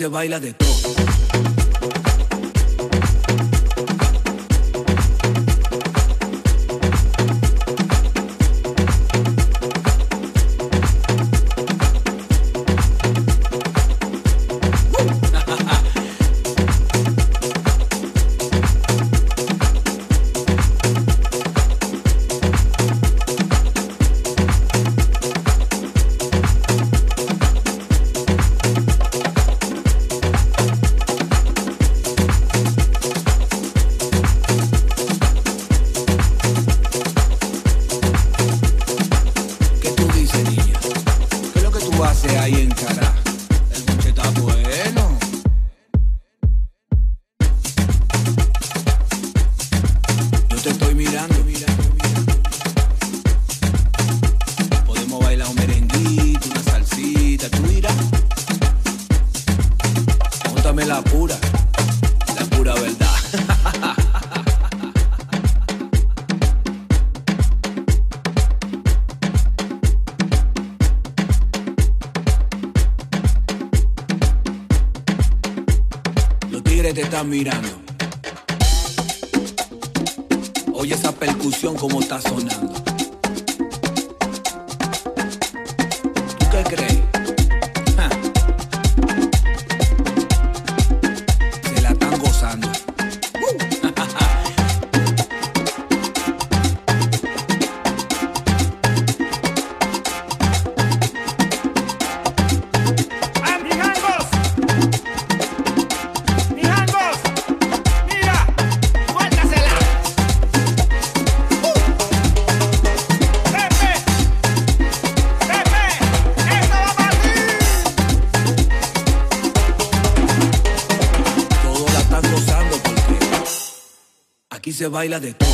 Se baila de todo. pase ahí en Canadá. Baila de todo.